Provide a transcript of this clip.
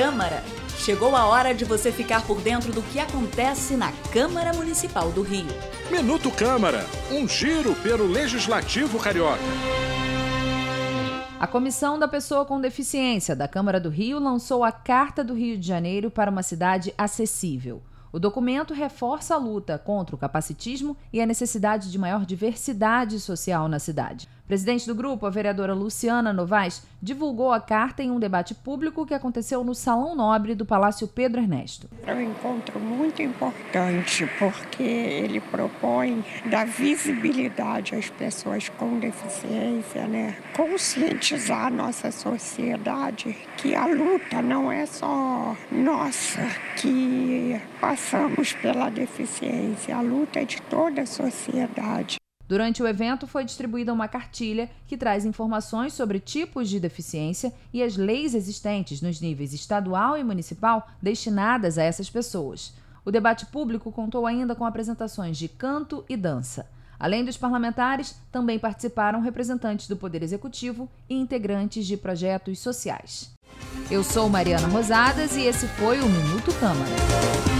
Câmara. Chegou a hora de você ficar por dentro do que acontece na Câmara Municipal do Rio. Minuto Câmara, um giro pelo Legislativo Carioca. A Comissão da Pessoa com Deficiência da Câmara do Rio lançou a Carta do Rio de Janeiro para uma cidade acessível. O documento reforça a luta contra o capacitismo e a necessidade de maior diversidade social na cidade. Presidente do grupo, a vereadora Luciana Novaes, divulgou a carta em um debate público que aconteceu no Salão Nobre do Palácio Pedro Ernesto. É um encontro muito importante porque ele propõe dar visibilidade às pessoas com deficiência, né? conscientizar a nossa sociedade que a luta não é só nossa, que passamos pela deficiência, a luta é de toda a sociedade. Durante o evento, foi distribuída uma cartilha que traz informações sobre tipos de deficiência e as leis existentes nos níveis estadual e municipal destinadas a essas pessoas. O debate público contou ainda com apresentações de canto e dança. Além dos parlamentares, também participaram representantes do Poder Executivo e integrantes de projetos sociais. Eu sou Mariana Rosadas e esse foi o Minuto Câmara.